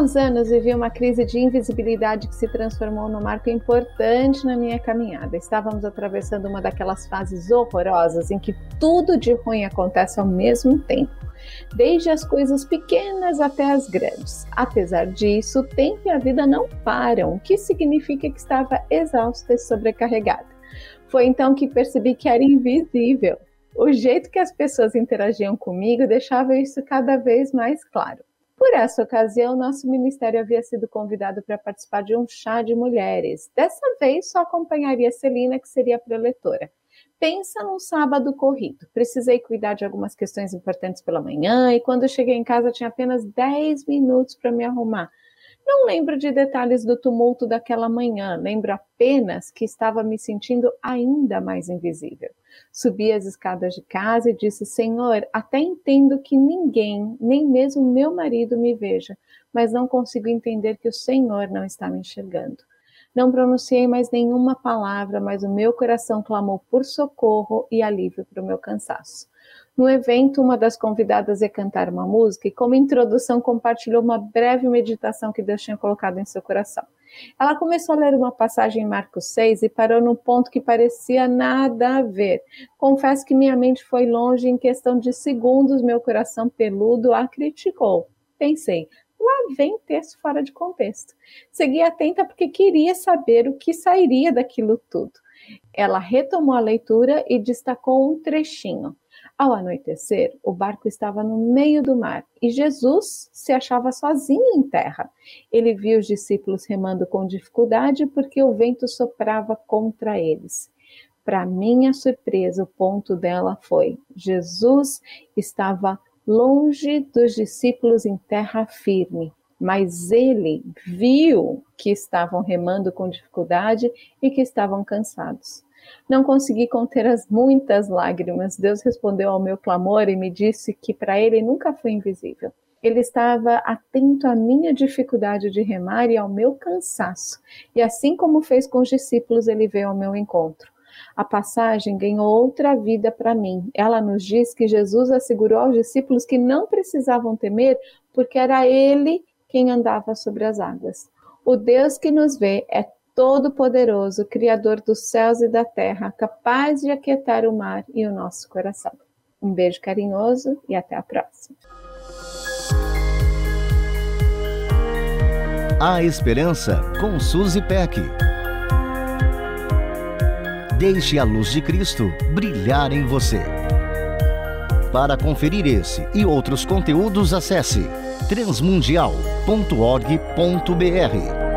Uns anos vivi uma crise de invisibilidade que se transformou num marco importante na minha caminhada. Estávamos atravessando uma daquelas fases horrorosas em que tudo de ruim acontece ao mesmo tempo desde as coisas pequenas até as grandes. Apesar disso, o tempo e a vida não param, o que significa que estava exausta e sobrecarregada. Foi então que percebi que era invisível. O jeito que as pessoas interagiam comigo deixava isso cada vez mais claro. Por essa ocasião, nosso ministério havia sido convidado para participar de um chá de mulheres. Dessa vez, só acompanharia Celina, que seria a preletora. Pensa num sábado corrido. Precisei cuidar de algumas questões importantes pela manhã e quando cheguei em casa tinha apenas 10 minutos para me arrumar. Não lembro de detalhes do tumulto daquela manhã, lembro apenas que estava me sentindo ainda mais invisível. Subi as escadas de casa e disse: Senhor, até entendo que ninguém, nem mesmo meu marido, me veja, mas não consigo entender que o Senhor não está me enxergando. Não pronunciei mais nenhuma palavra, mas o meu coração clamou por socorro e alívio para o meu cansaço. No evento, uma das convidadas ia cantar uma música e, como introdução, compartilhou uma breve meditação que Deus tinha colocado em seu coração. Ela começou a ler uma passagem em Marcos 6 e parou num ponto que parecia nada a ver. Confesso que minha mente foi longe, em questão de segundos, meu coração peludo a criticou. Pensei, lá vem texto fora de contexto. Segui atenta porque queria saber o que sairia daquilo tudo. Ela retomou a leitura e destacou um trechinho. Ao anoitecer, o barco estava no meio do mar e Jesus se achava sozinho em terra. Ele viu os discípulos remando com dificuldade porque o vento soprava contra eles. Para minha surpresa, o ponto dela foi: Jesus estava longe dos discípulos em terra firme, mas ele viu que estavam remando com dificuldade e que estavam cansados. Não consegui conter as muitas lágrimas. Deus respondeu ao meu clamor e me disse que para ele nunca foi invisível. Ele estava atento à minha dificuldade de remar e ao meu cansaço. E assim como fez com os discípulos, ele veio ao meu encontro. A passagem ganhou outra vida para mim. Ela nos diz que Jesus assegurou aos discípulos que não precisavam temer, porque era Ele quem andava sobre as águas. O Deus que nos vê é todo-poderoso, Criador dos céus e da terra, capaz de aquietar o mar e o nosso coração. Um beijo carinhoso e até a próxima. A Esperança com Suzy Peck. Deixe a luz de Cristo brilhar em você. Para conferir esse e outros conteúdos, acesse transmundial.org.br.